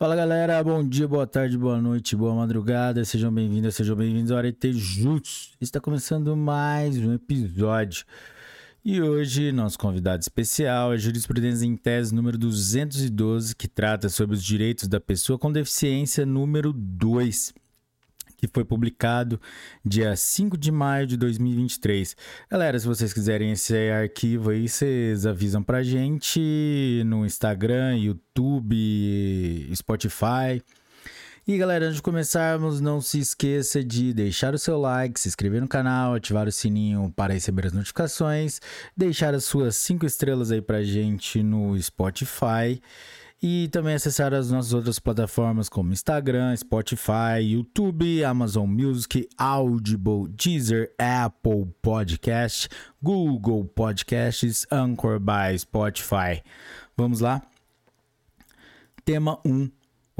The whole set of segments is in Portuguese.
Fala galera, bom dia, boa tarde, boa noite, boa madrugada, sejam bem-vindos, sejam bem-vindos ao Arete Juts. Está começando mais um episódio. E hoje, nosso convidado especial é Jurisprudência em Tese número 212, que trata sobre os direitos da pessoa com deficiência número 2 que foi publicado dia 5 de maio de 2023. Galera, se vocês quiserem esse arquivo aí, vocês avisam pra gente no Instagram, YouTube, Spotify. E galera, antes de começarmos, não se esqueça de deixar o seu like, se inscrever no canal, ativar o sininho para receber as notificações, deixar as suas 5 estrelas aí pra gente no Spotify e também acessar as nossas outras plataformas como Instagram, Spotify, YouTube, Amazon Music, Audible, Deezer, Apple Podcast, Google Podcasts, Anchor by Spotify. Vamos lá? Tema 1.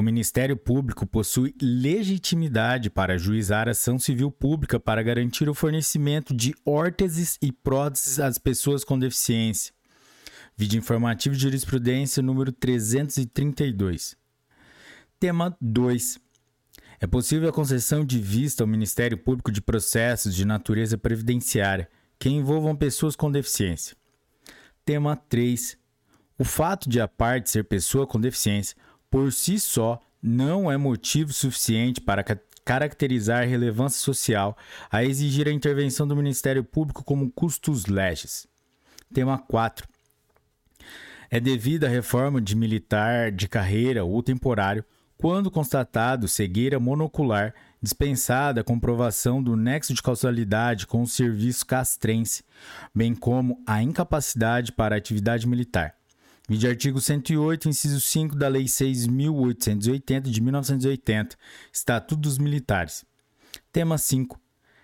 O Ministério Público possui legitimidade para ajuizar ação civil pública para garantir o fornecimento de órteses e próteses às pessoas com deficiência. Vídeo informativo de jurisprudência número 332. Tema 2. É possível a concessão de vista ao Ministério Público de processos de natureza previdenciária que envolvam pessoas com deficiência. Tema 3. O fato de a parte ser pessoa com deficiência, por si só, não é motivo suficiente para caracterizar relevância social a exigir a intervenção do Ministério Público como custos legis. Tema 4 é devida à reforma de militar de carreira ou temporário quando constatado cegueira monocular dispensada a comprovação do nexo de causalidade com o serviço castrense, bem como a incapacidade para a atividade militar. Vide artigo 108, inciso 5 da Lei 6.880 de 1980, Estatuto dos Militares. Tema 5.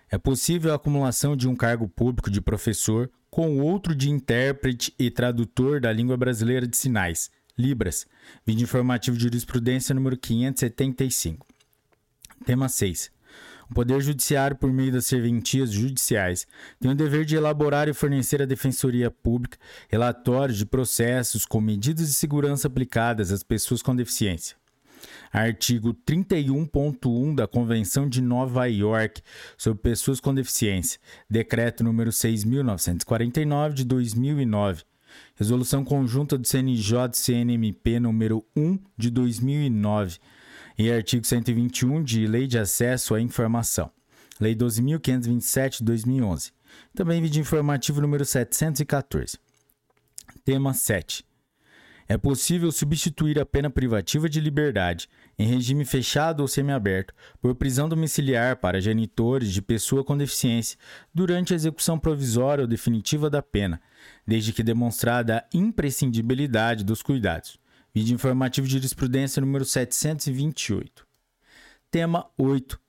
É possível a acumulação de um cargo público de professor com outro de intérprete e tradutor da língua brasileira de sinais, Libras, vídeo informativo de jurisprudência número 575. Tema 6. O Poder Judiciário, por meio das serventias judiciais, tem o dever de elaborar e fornecer à Defensoria Pública relatórios de processos com medidas de segurança aplicadas às pessoas com deficiência artigo 31.1 da Convenção de Nova York sobre Pessoas com Deficiência, decreto número 6.949 de 2009, resolução conjunta do CNJ CNMP número 1 de 2009 e artigo 121 de Lei de Acesso à Informação, Lei 12.527 de 2011. Também vídeo informativo número 714. Tema 7. É possível substituir a pena privativa de liberdade, em regime fechado ou semiaberto, por prisão domiciliar para genitores de pessoa com deficiência durante a execução provisória ou definitiva da pena, desde que demonstrada a imprescindibilidade dos cuidados. Vídeo informativo de jurisprudência número 728. Tema 8.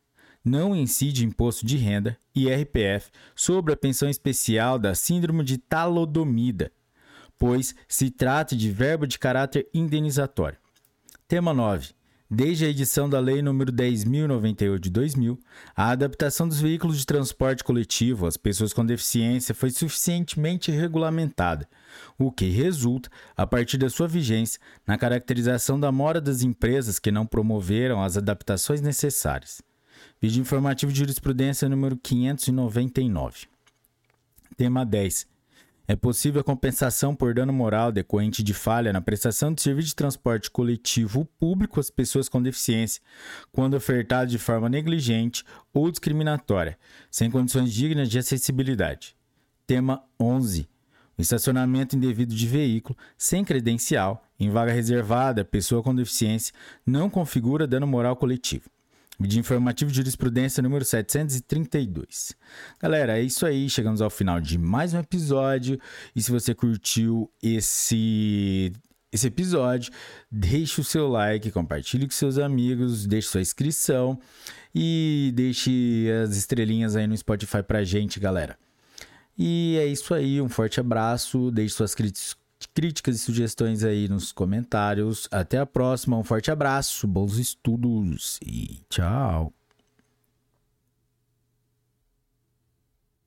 Não incide imposto de renda, IRPF, sobre a pensão especial da síndrome de talodomida, pois se trata de verbo de caráter indenizatório. Tema 9. Desde a edição da Lei nº 10.098 de 2000, a adaptação dos veículos de transporte coletivo às pessoas com deficiência foi suficientemente regulamentada, o que resulta, a partir da sua vigência, na caracterização da mora das empresas que não promoveram as adaptações necessárias. Vídeo informativo de jurisprudência número 599. Tema 10 é possível a compensação por dano moral decorrente de falha na prestação de serviço de transporte coletivo público às pessoas com deficiência, quando ofertado de forma negligente ou discriminatória, sem condições dignas de acessibilidade. Tema 11. O estacionamento indevido de veículo sem credencial em vaga reservada à pessoa com deficiência não configura dano moral coletivo. Vídeo informativo de jurisprudência número 732. Galera, é isso aí. Chegamos ao final de mais um episódio. E se você curtiu esse esse episódio, deixe o seu like, compartilhe com seus amigos, deixe sua inscrição e deixe as estrelinhas aí no Spotify pra gente, galera. E é isso aí, um forte abraço, deixe suas críticas críticas e sugestões aí nos comentários. Até a próxima, um forte abraço, bons estudos e tchau.